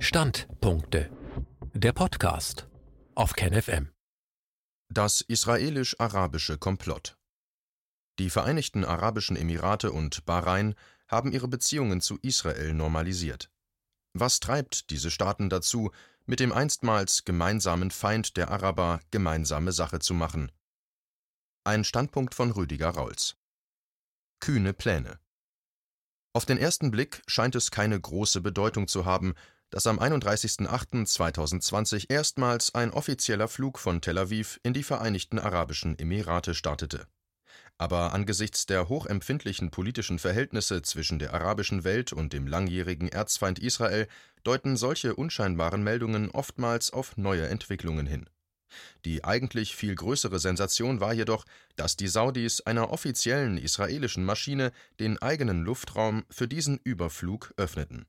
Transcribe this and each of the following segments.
Standpunkte. Der Podcast auf KenFM. Das israelisch-arabische Komplott. Die Vereinigten Arabischen Emirate und Bahrain haben ihre Beziehungen zu Israel normalisiert. Was treibt diese Staaten dazu, mit dem einstmals gemeinsamen Feind der Araber gemeinsame Sache zu machen? Ein Standpunkt von Rüdiger Rauls. Kühne Pläne. Auf den ersten Blick scheint es keine große Bedeutung zu haben, dass am 31.08.2020 erstmals ein offizieller Flug von Tel Aviv in die Vereinigten Arabischen Emirate startete. Aber angesichts der hochempfindlichen politischen Verhältnisse zwischen der arabischen Welt und dem langjährigen Erzfeind Israel deuten solche unscheinbaren Meldungen oftmals auf neue Entwicklungen hin. Die eigentlich viel größere Sensation war jedoch, dass die Saudis einer offiziellen israelischen Maschine den eigenen Luftraum für diesen Überflug öffneten.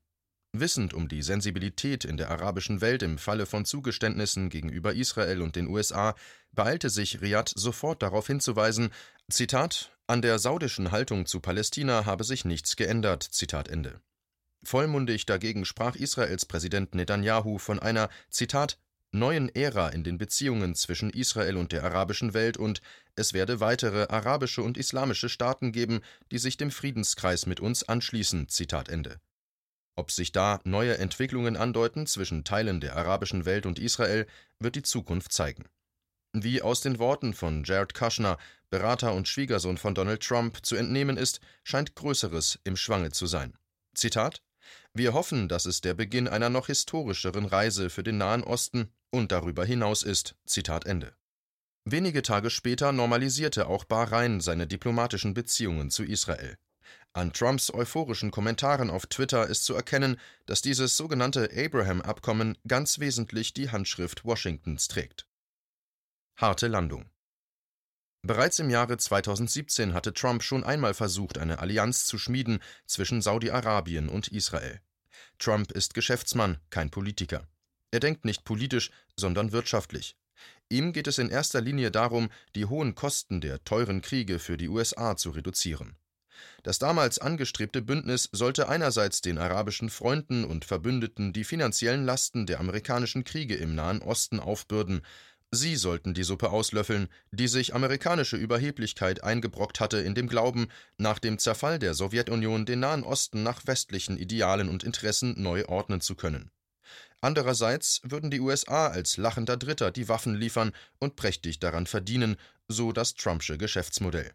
Wissend um die Sensibilität in der arabischen Welt im Falle von Zugeständnissen gegenüber Israel und den USA, beeilte sich Riad sofort darauf hinzuweisen, Zitat, an der saudischen Haltung zu Palästina habe sich nichts geändert, Zitat Ende. Vollmundig dagegen sprach Israels Präsident Netanyahu von einer, Zitat, neuen Ära in den Beziehungen zwischen Israel und der arabischen Welt und es werde weitere arabische und islamische Staaten geben, die sich dem Friedenskreis mit uns anschließen. Zitat Ende. Ob sich da neue Entwicklungen andeuten zwischen Teilen der arabischen Welt und Israel, wird die Zukunft zeigen. Wie aus den Worten von Jared Kushner, Berater und Schwiegersohn von Donald Trump, zu entnehmen ist, scheint Größeres im Schwange zu sein. Zitat Wir hoffen, dass es der Beginn einer noch historischeren Reise für den Nahen Osten und darüber hinaus ist. Zitat Ende. Wenige Tage später normalisierte auch Bahrain seine diplomatischen Beziehungen zu Israel. An Trumps euphorischen Kommentaren auf Twitter ist zu erkennen, dass dieses sogenannte Abraham-Abkommen ganz wesentlich die Handschrift Washingtons trägt. Harte Landung Bereits im Jahre 2017 hatte Trump schon einmal versucht, eine Allianz zu schmieden zwischen Saudi-Arabien und Israel. Trump ist Geschäftsmann, kein Politiker. Er denkt nicht politisch, sondern wirtschaftlich. Ihm geht es in erster Linie darum, die hohen Kosten der teuren Kriege für die USA zu reduzieren. Das damals angestrebte Bündnis sollte einerseits den arabischen Freunden und Verbündeten die finanziellen Lasten der amerikanischen Kriege im Nahen Osten aufbürden, sie sollten die Suppe auslöffeln, die sich amerikanische Überheblichkeit eingebrockt hatte in dem Glauben, nach dem Zerfall der Sowjetunion den Nahen Osten nach westlichen Idealen und Interessen neu ordnen zu können. Andererseits würden die USA als lachender Dritter die Waffen liefern und prächtig daran verdienen, so das Trumpsche Geschäftsmodell.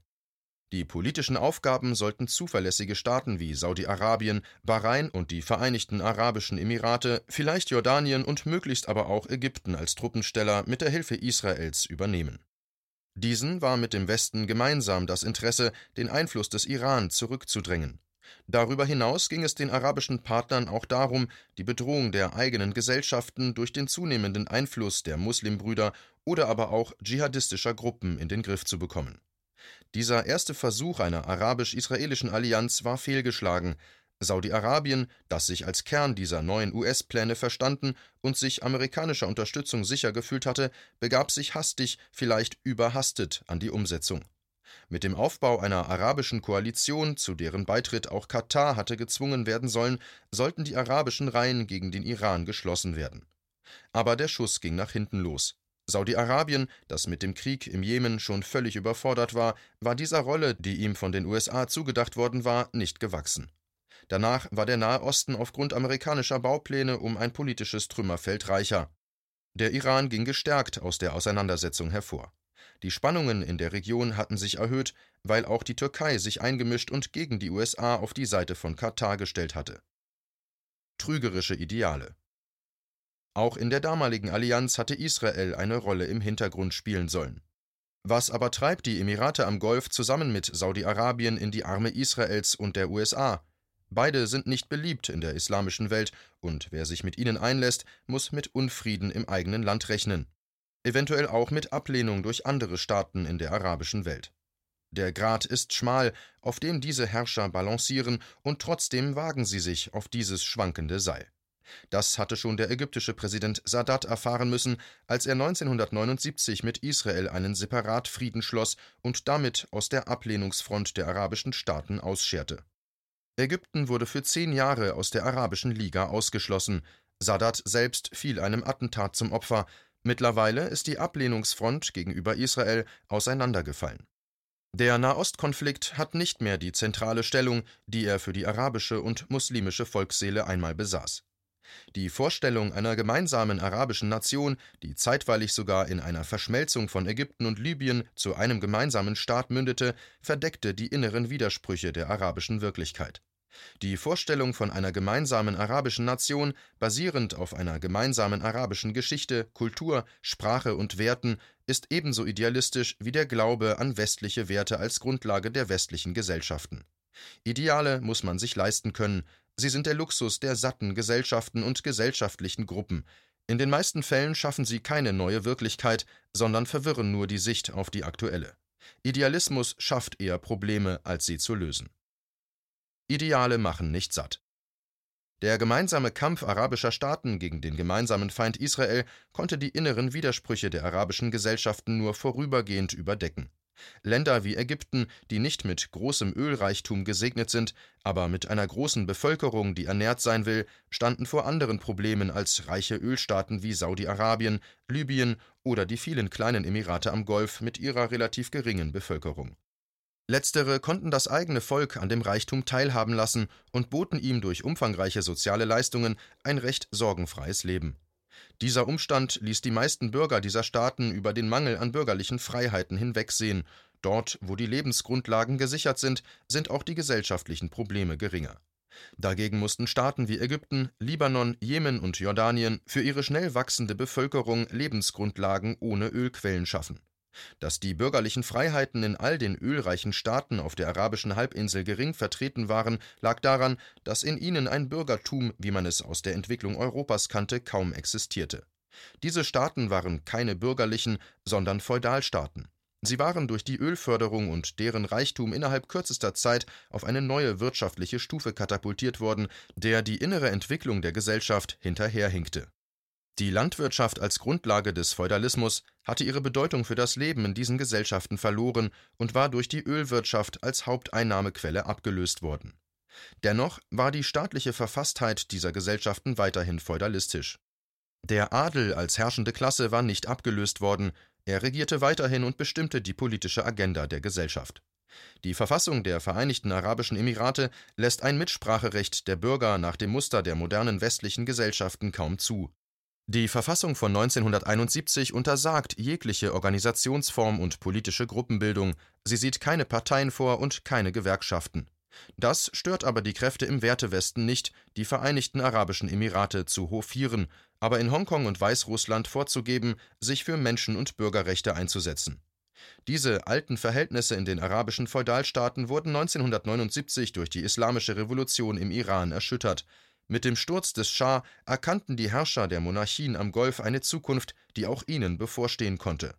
Die politischen Aufgaben sollten zuverlässige Staaten wie Saudi-Arabien, Bahrain und die Vereinigten Arabischen Emirate, vielleicht Jordanien und möglichst aber auch Ägypten als Truppensteller mit der Hilfe Israels übernehmen. Diesen war mit dem Westen gemeinsam das Interesse, den Einfluss des Iran zurückzudrängen. Darüber hinaus ging es den arabischen Partnern auch darum, die Bedrohung der eigenen Gesellschaften durch den zunehmenden Einfluss der Muslimbrüder oder aber auch dschihadistischer Gruppen in den Griff zu bekommen. Dieser erste Versuch einer arabisch-israelischen Allianz war fehlgeschlagen. Saudi-Arabien, das sich als Kern dieser neuen US-Pläne verstanden und sich amerikanischer Unterstützung sicher gefühlt hatte, begab sich hastig, vielleicht überhastet an die Umsetzung. Mit dem Aufbau einer arabischen Koalition, zu deren Beitritt auch Katar hatte gezwungen werden sollen, sollten die arabischen Reihen gegen den Iran geschlossen werden. Aber der Schuss ging nach hinten los. Saudi-Arabien, das mit dem Krieg im Jemen schon völlig überfordert war, war dieser Rolle, die ihm von den USA zugedacht worden war, nicht gewachsen. Danach war der Nahe Osten aufgrund amerikanischer Baupläne um ein politisches Trümmerfeld reicher. Der Iran ging gestärkt aus der Auseinandersetzung hervor. Die Spannungen in der Region hatten sich erhöht, weil auch die Türkei sich eingemischt und gegen die USA auf die Seite von Katar gestellt hatte. Trügerische Ideale Auch in der damaligen Allianz hatte Israel eine Rolle im Hintergrund spielen sollen. Was aber treibt die Emirate am Golf zusammen mit Saudi-Arabien in die Arme Israels und der USA? Beide sind nicht beliebt in der islamischen Welt, und wer sich mit ihnen einlässt, muss mit Unfrieden im eigenen Land rechnen eventuell auch mit Ablehnung durch andere Staaten in der arabischen Welt. Der Grat ist schmal, auf dem diese Herrscher balancieren, und trotzdem wagen sie sich auf dieses schwankende Seil. Das hatte schon der ägyptische Präsident Sadat erfahren müssen, als er 1979 mit Israel einen Separatfrieden schloss und damit aus der Ablehnungsfront der arabischen Staaten ausscherte. Ägypten wurde für zehn Jahre aus der Arabischen Liga ausgeschlossen, Sadat selbst fiel einem Attentat zum Opfer, mittlerweile ist die Ablehnungsfront gegenüber Israel auseinandergefallen. Der Nahostkonflikt hat nicht mehr die zentrale Stellung, die er für die arabische und muslimische Volksseele einmal besaß. Die Vorstellung einer gemeinsamen arabischen Nation, die zeitweilig sogar in einer Verschmelzung von Ägypten und Libyen zu einem gemeinsamen Staat mündete, verdeckte die inneren Widersprüche der arabischen Wirklichkeit. Die Vorstellung von einer gemeinsamen arabischen Nation, basierend auf einer gemeinsamen arabischen Geschichte, Kultur, Sprache und Werten, ist ebenso idealistisch wie der Glaube an westliche Werte als Grundlage der westlichen Gesellschaften. Ideale muss man sich leisten können, sie sind der Luxus der satten Gesellschaften und gesellschaftlichen Gruppen. In den meisten Fällen schaffen sie keine neue Wirklichkeit, sondern verwirren nur die Sicht auf die aktuelle. Idealismus schafft eher Probleme, als sie zu lösen. Ideale machen nicht satt. Der gemeinsame Kampf arabischer Staaten gegen den gemeinsamen Feind Israel konnte die inneren Widersprüche der arabischen Gesellschaften nur vorübergehend überdecken. Länder wie Ägypten, die nicht mit großem Ölreichtum gesegnet sind, aber mit einer großen Bevölkerung, die ernährt sein will, standen vor anderen Problemen als reiche Ölstaaten wie Saudi-Arabien, Libyen oder die vielen kleinen Emirate am Golf mit ihrer relativ geringen Bevölkerung. Letztere konnten das eigene Volk an dem Reichtum teilhaben lassen und boten ihm durch umfangreiche soziale Leistungen ein recht sorgenfreies Leben. Dieser Umstand ließ die meisten Bürger dieser Staaten über den Mangel an bürgerlichen Freiheiten hinwegsehen. Dort, wo die Lebensgrundlagen gesichert sind, sind auch die gesellschaftlichen Probleme geringer. Dagegen mussten Staaten wie Ägypten, Libanon, Jemen und Jordanien für ihre schnell wachsende Bevölkerung Lebensgrundlagen ohne Ölquellen schaffen. Dass die bürgerlichen Freiheiten in all den ölreichen Staaten auf der arabischen Halbinsel gering vertreten waren, lag daran, dass in ihnen ein Bürgertum, wie man es aus der Entwicklung Europas kannte, kaum existierte. Diese Staaten waren keine bürgerlichen, sondern Feudalstaaten. Sie waren durch die Ölförderung und deren Reichtum innerhalb kürzester Zeit auf eine neue wirtschaftliche Stufe katapultiert worden, der die innere Entwicklung der Gesellschaft hinterherhinkte die Landwirtschaft als Grundlage des Feudalismus hatte ihre Bedeutung für das Leben in diesen Gesellschaften verloren und war durch die Ölwirtschaft als Haupteinnahmequelle abgelöst worden. Dennoch war die staatliche Verfasstheit dieser Gesellschaften weiterhin feudalistisch. Der Adel als herrschende Klasse war nicht abgelöst worden, er regierte weiterhin und bestimmte die politische Agenda der Gesellschaft. Die Verfassung der Vereinigten Arabischen Emirate lässt ein Mitspracherecht der Bürger nach dem Muster der modernen westlichen Gesellschaften kaum zu. Die Verfassung von 1971 untersagt jegliche Organisationsform und politische Gruppenbildung, sie sieht keine Parteien vor und keine Gewerkschaften. Das stört aber die Kräfte im Wertewesten nicht, die Vereinigten Arabischen Emirate zu hofieren, aber in Hongkong und Weißrussland vorzugeben, sich für Menschen- und Bürgerrechte einzusetzen. Diese alten Verhältnisse in den arabischen Feudalstaaten wurden 1979 durch die Islamische Revolution im Iran erschüttert, mit dem Sturz des Schah erkannten die Herrscher der Monarchien am Golf eine Zukunft, die auch ihnen bevorstehen konnte.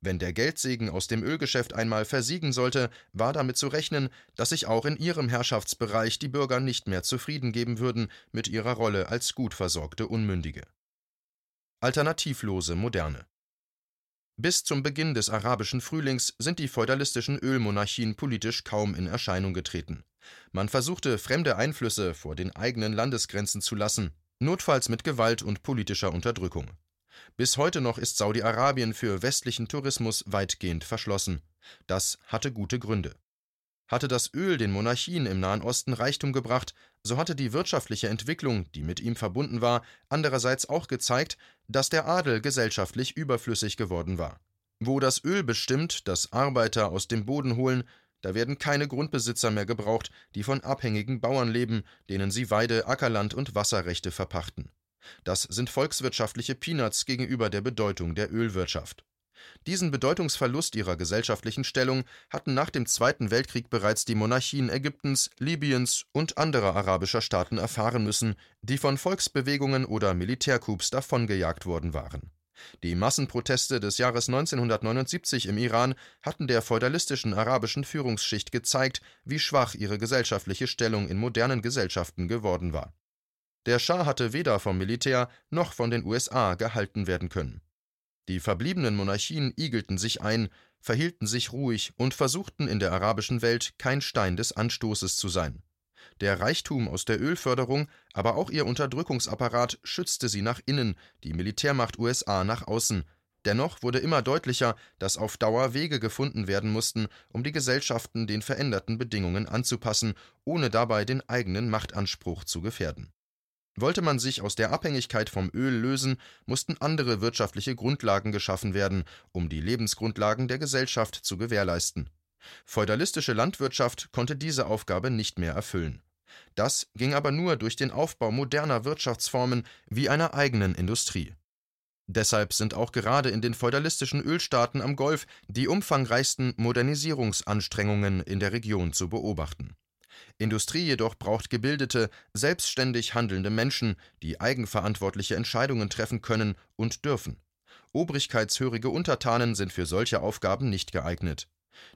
Wenn der Geldsegen aus dem Ölgeschäft einmal versiegen sollte, war damit zu rechnen, dass sich auch in ihrem Herrschaftsbereich die Bürger nicht mehr zufrieden geben würden mit ihrer Rolle als gut versorgte Unmündige. Alternativlose Moderne bis zum Beginn des arabischen Frühlings sind die feudalistischen Ölmonarchien politisch kaum in Erscheinung getreten. Man versuchte, fremde Einflüsse vor den eigenen Landesgrenzen zu lassen, notfalls mit Gewalt und politischer Unterdrückung. Bis heute noch ist Saudi-Arabien für westlichen Tourismus weitgehend verschlossen. Das hatte gute Gründe. Hatte das Öl den Monarchien im Nahen Osten Reichtum gebracht, so hatte die wirtschaftliche Entwicklung, die mit ihm verbunden war, andererseits auch gezeigt, dass der Adel gesellschaftlich überflüssig geworden war. Wo das Öl bestimmt, das Arbeiter aus dem Boden holen, da werden keine Grundbesitzer mehr gebraucht, die von abhängigen Bauern leben, denen sie Weide, Ackerland und Wasserrechte verpachten. Das sind volkswirtschaftliche Peanuts gegenüber der Bedeutung der Ölwirtschaft. Diesen Bedeutungsverlust ihrer gesellschaftlichen Stellung hatten nach dem Zweiten Weltkrieg bereits die Monarchien Ägyptens, Libyens und anderer arabischer Staaten erfahren müssen, die von Volksbewegungen oder Militärcoups davongejagt worden waren. Die Massenproteste des Jahres 1979 im Iran hatten der feudalistischen arabischen Führungsschicht gezeigt, wie schwach ihre gesellschaftliche Stellung in modernen Gesellschaften geworden war. Der Schah hatte weder vom Militär noch von den USA gehalten werden können. Die verbliebenen Monarchien igelten sich ein, verhielten sich ruhig und versuchten in der arabischen Welt kein Stein des Anstoßes zu sein. Der Reichtum aus der Ölförderung, aber auch ihr Unterdrückungsapparat schützte sie nach innen, die Militärmacht USA nach außen. Dennoch wurde immer deutlicher, dass auf Dauer Wege gefunden werden mussten, um die Gesellschaften den veränderten Bedingungen anzupassen, ohne dabei den eigenen Machtanspruch zu gefährden. Wollte man sich aus der Abhängigkeit vom Öl lösen, mussten andere wirtschaftliche Grundlagen geschaffen werden, um die Lebensgrundlagen der Gesellschaft zu gewährleisten. Feudalistische Landwirtschaft konnte diese Aufgabe nicht mehr erfüllen. Das ging aber nur durch den Aufbau moderner Wirtschaftsformen wie einer eigenen Industrie. Deshalb sind auch gerade in den feudalistischen Ölstaaten am Golf die umfangreichsten Modernisierungsanstrengungen in der Region zu beobachten. Industrie jedoch braucht gebildete, selbstständig handelnde Menschen, die eigenverantwortliche Entscheidungen treffen können und dürfen. Obrigkeitshörige Untertanen sind für solche Aufgaben nicht geeignet.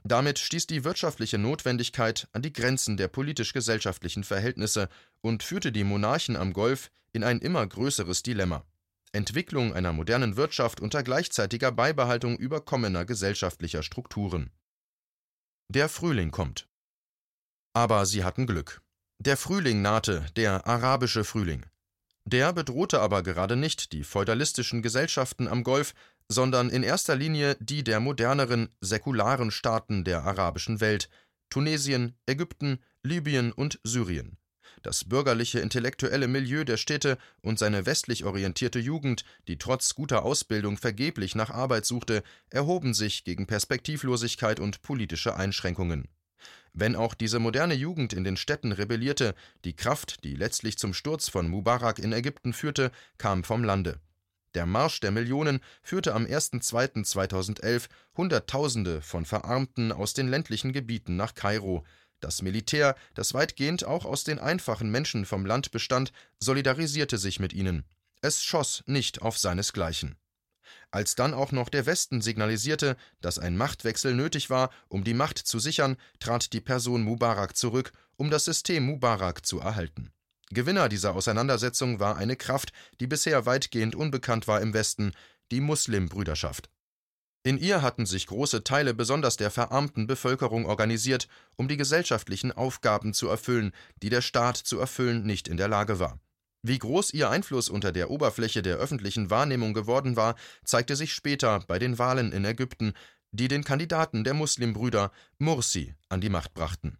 Damit stieß die wirtschaftliche Notwendigkeit an die Grenzen der politisch-gesellschaftlichen Verhältnisse und führte die Monarchen am Golf in ein immer größeres Dilemma. Entwicklung einer modernen Wirtschaft unter gleichzeitiger Beibehaltung überkommener gesellschaftlicher Strukturen. Der Frühling kommt. Aber sie hatten Glück. Der Frühling nahte, der arabische Frühling. Der bedrohte aber gerade nicht die feudalistischen Gesellschaften am Golf, sondern in erster Linie die der moderneren, säkularen Staaten der arabischen Welt Tunesien, Ägypten, Libyen und Syrien. Das bürgerliche intellektuelle Milieu der Städte und seine westlich orientierte Jugend, die trotz guter Ausbildung vergeblich nach Arbeit suchte, erhoben sich gegen Perspektivlosigkeit und politische Einschränkungen. Wenn auch diese moderne Jugend in den Städten rebellierte, die Kraft, die letztlich zum Sturz von Mubarak in Ägypten führte, kam vom Lande. Der Marsch der Millionen führte am 1.2.2011 Hunderttausende von Verarmten aus den ländlichen Gebieten nach Kairo. Das Militär, das weitgehend auch aus den einfachen Menschen vom Land bestand, solidarisierte sich mit ihnen. Es schoss nicht auf seinesgleichen. Als dann auch noch der Westen signalisierte, dass ein Machtwechsel nötig war, um die Macht zu sichern, trat die Person Mubarak zurück, um das System Mubarak zu erhalten. Gewinner dieser Auseinandersetzung war eine Kraft, die bisher weitgehend unbekannt war im Westen, die Muslimbrüderschaft. In ihr hatten sich große Teile besonders der verarmten Bevölkerung organisiert, um die gesellschaftlichen Aufgaben zu erfüllen, die der Staat zu erfüllen nicht in der Lage war. Wie groß ihr Einfluss unter der Oberfläche der öffentlichen Wahrnehmung geworden war, zeigte sich später bei den Wahlen in Ägypten, die den Kandidaten der Muslimbrüder Mursi an die Macht brachten.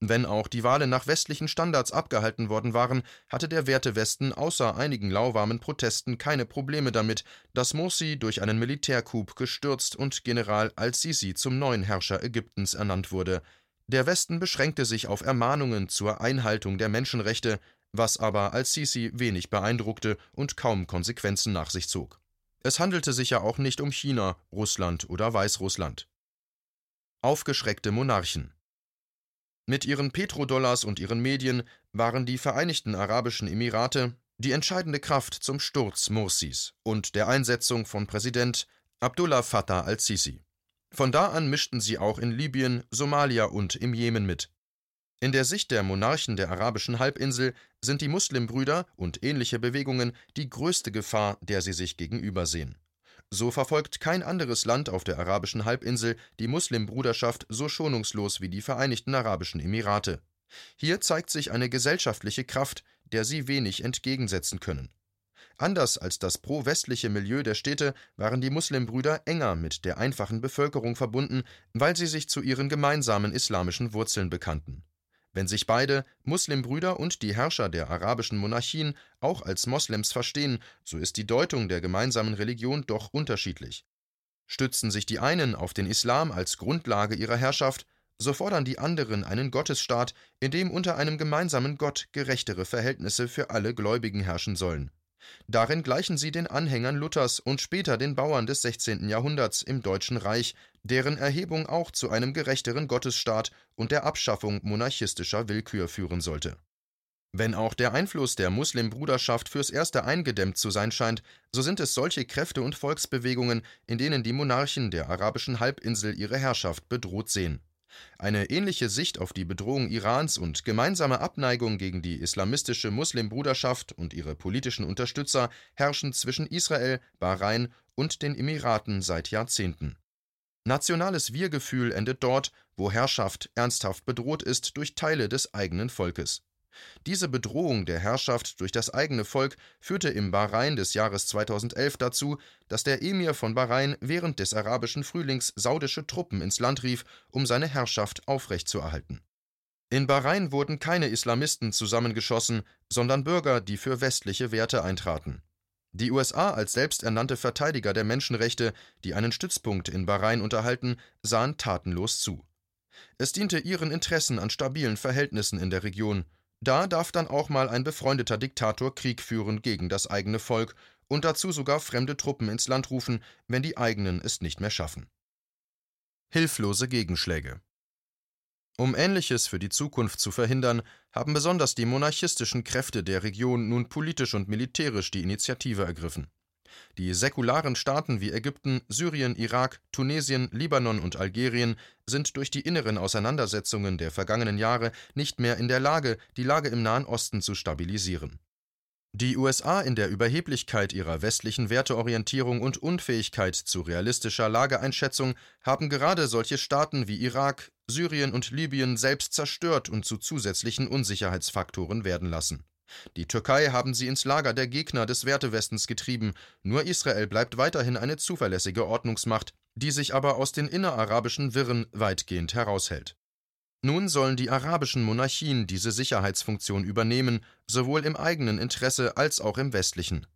Wenn auch die Wahlen nach westlichen Standards abgehalten worden waren, hatte der Wertewesten außer einigen lauwarmen Protesten keine Probleme damit, dass Morsi durch einen Militärcoup gestürzt und General al-Sisi zum neuen Herrscher Ägyptens ernannt wurde. Der Westen beschränkte sich auf Ermahnungen zur Einhaltung der Menschenrechte, was aber al-Sisi wenig beeindruckte und kaum Konsequenzen nach sich zog. Es handelte sich ja auch nicht um China, Russland oder Weißrussland. Aufgeschreckte Monarchen mit ihren Petrodollars und ihren Medien waren die Vereinigten Arabischen Emirate die entscheidende Kraft zum Sturz Mursis und der Einsetzung von Präsident Abdullah Fattah al-Sisi. Von da an mischten sie auch in Libyen, Somalia und im Jemen mit. In der Sicht der Monarchen der arabischen Halbinsel sind die Muslimbrüder und ähnliche Bewegungen die größte Gefahr, der sie sich gegenübersehen. So verfolgt kein anderes Land auf der arabischen Halbinsel die Muslimbruderschaft so schonungslos wie die Vereinigten Arabischen Emirate. Hier zeigt sich eine gesellschaftliche Kraft, der sie wenig entgegensetzen können. Anders als das pro-westliche Milieu der Städte waren die Muslimbrüder enger mit der einfachen Bevölkerung verbunden, weil sie sich zu ihren gemeinsamen islamischen Wurzeln bekannten. Wenn sich beide, Muslimbrüder und die Herrscher der arabischen Monarchien, auch als Moslems verstehen, so ist die Deutung der gemeinsamen Religion doch unterschiedlich. Stützen sich die einen auf den Islam als Grundlage ihrer Herrschaft, so fordern die anderen einen Gottesstaat, in dem unter einem gemeinsamen Gott gerechtere Verhältnisse für alle Gläubigen herrschen sollen. Darin gleichen sie den Anhängern Luthers und später den Bauern des 16. Jahrhunderts im Deutschen Reich, deren Erhebung auch zu einem gerechteren Gottesstaat und der Abschaffung monarchistischer Willkür führen sollte. Wenn auch der Einfluss der Muslimbruderschaft fürs Erste eingedämmt zu sein scheint, so sind es solche Kräfte und Volksbewegungen, in denen die Monarchen der arabischen Halbinsel ihre Herrschaft bedroht sehen. Eine ähnliche Sicht auf die Bedrohung Irans und gemeinsame Abneigung gegen die islamistische Muslimbruderschaft und ihre politischen Unterstützer herrschen zwischen Israel, Bahrain und den Emiraten seit Jahrzehnten. Nationales Wir-Gefühl endet dort, wo Herrschaft ernsthaft bedroht ist durch Teile des eigenen Volkes. Diese Bedrohung der Herrschaft durch das eigene Volk führte im Bahrain des Jahres 2011 dazu, dass der Emir von Bahrain während des arabischen Frühlings saudische Truppen ins Land rief, um seine Herrschaft aufrechtzuerhalten. In Bahrain wurden keine Islamisten zusammengeschossen, sondern Bürger, die für westliche Werte eintraten. Die USA als selbsternannte Verteidiger der Menschenrechte, die einen Stützpunkt in Bahrain unterhalten, sahen tatenlos zu. Es diente ihren Interessen an stabilen Verhältnissen in der Region, da darf dann auch mal ein befreundeter Diktator Krieg führen gegen das eigene Volk und dazu sogar fremde Truppen ins Land rufen, wenn die eigenen es nicht mehr schaffen. Hilflose Gegenschläge Um Ähnliches für die Zukunft zu verhindern, haben besonders die monarchistischen Kräfte der Region nun politisch und militärisch die Initiative ergriffen. Die säkularen Staaten wie Ägypten, Syrien, Irak, Tunesien, Libanon und Algerien sind durch die inneren Auseinandersetzungen der vergangenen Jahre nicht mehr in der Lage, die Lage im Nahen Osten zu stabilisieren. Die USA in der Überheblichkeit ihrer westlichen Werteorientierung und Unfähigkeit zu realistischer Lageeinschätzung haben gerade solche Staaten wie Irak, Syrien und Libyen selbst zerstört und zu zusätzlichen Unsicherheitsfaktoren werden lassen die Türkei haben sie ins Lager der Gegner des Wertewestens getrieben, nur Israel bleibt weiterhin eine zuverlässige Ordnungsmacht, die sich aber aus den innerarabischen Wirren weitgehend heraushält. Nun sollen die arabischen Monarchien diese Sicherheitsfunktion übernehmen, sowohl im eigenen Interesse als auch im westlichen.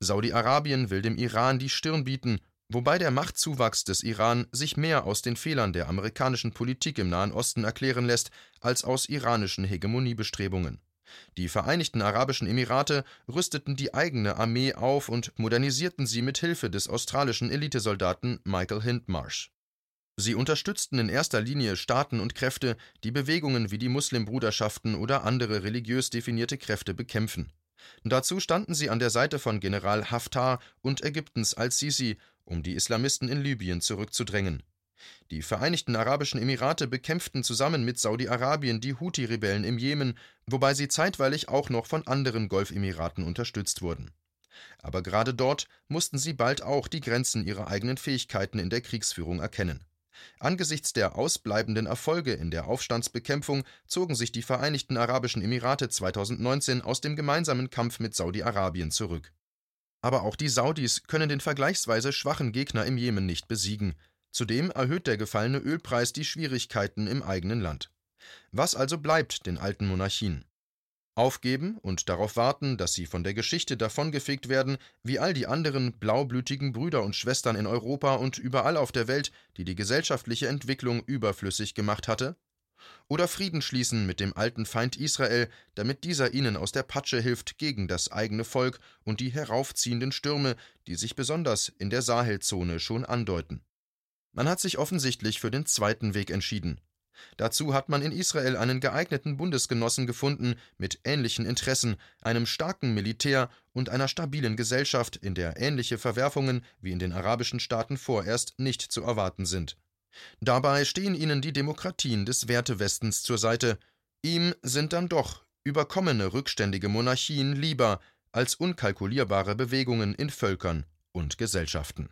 Saudi-Arabien will dem Iran die Stirn bieten, wobei der Machtzuwachs des Iran sich mehr aus den Fehlern der amerikanischen Politik im Nahen Osten erklären lässt, als aus iranischen Hegemoniebestrebungen. Die Vereinigten Arabischen Emirate rüsteten die eigene Armee auf und modernisierten sie mit Hilfe des australischen Elitesoldaten Michael Hindmarsh. Sie unterstützten in erster Linie Staaten und Kräfte, die Bewegungen wie die Muslimbruderschaften oder andere religiös definierte Kräfte bekämpfen. Dazu standen sie an der Seite von General Haftar und Ägyptens al-Sisi, um die Islamisten in Libyen zurückzudrängen die Vereinigten Arabischen Emirate bekämpften zusammen mit Saudi-Arabien die Huthi-Rebellen im Jemen, wobei sie zeitweilig auch noch von anderen Golfemiraten unterstützt wurden. Aber gerade dort mussten sie bald auch die Grenzen ihrer eigenen Fähigkeiten in der Kriegsführung erkennen. Angesichts der ausbleibenden Erfolge in der Aufstandsbekämpfung zogen sich die Vereinigten Arabischen Emirate 2019 aus dem gemeinsamen Kampf mit Saudi-Arabien zurück. Aber auch die Saudis können den vergleichsweise schwachen Gegner im Jemen nicht besiegen. Zudem erhöht der gefallene Ölpreis die Schwierigkeiten im eigenen Land. Was also bleibt den alten Monarchien? Aufgeben und darauf warten, dass sie von der Geschichte davongefegt werden, wie all die anderen blaublütigen Brüder und Schwestern in Europa und überall auf der Welt, die die gesellschaftliche Entwicklung überflüssig gemacht hatte? Oder Frieden schließen mit dem alten Feind Israel, damit dieser ihnen aus der Patsche hilft gegen das eigene Volk und die heraufziehenden Stürme, die sich besonders in der Sahelzone schon andeuten. Man hat sich offensichtlich für den zweiten Weg entschieden. Dazu hat man in Israel einen geeigneten Bundesgenossen gefunden mit ähnlichen Interessen, einem starken Militär und einer stabilen Gesellschaft, in der ähnliche Verwerfungen wie in den arabischen Staaten vorerst nicht zu erwarten sind. Dabei stehen ihnen die Demokratien des Wertewestens zur Seite. Ihm sind dann doch überkommene rückständige Monarchien lieber als unkalkulierbare Bewegungen in Völkern und Gesellschaften.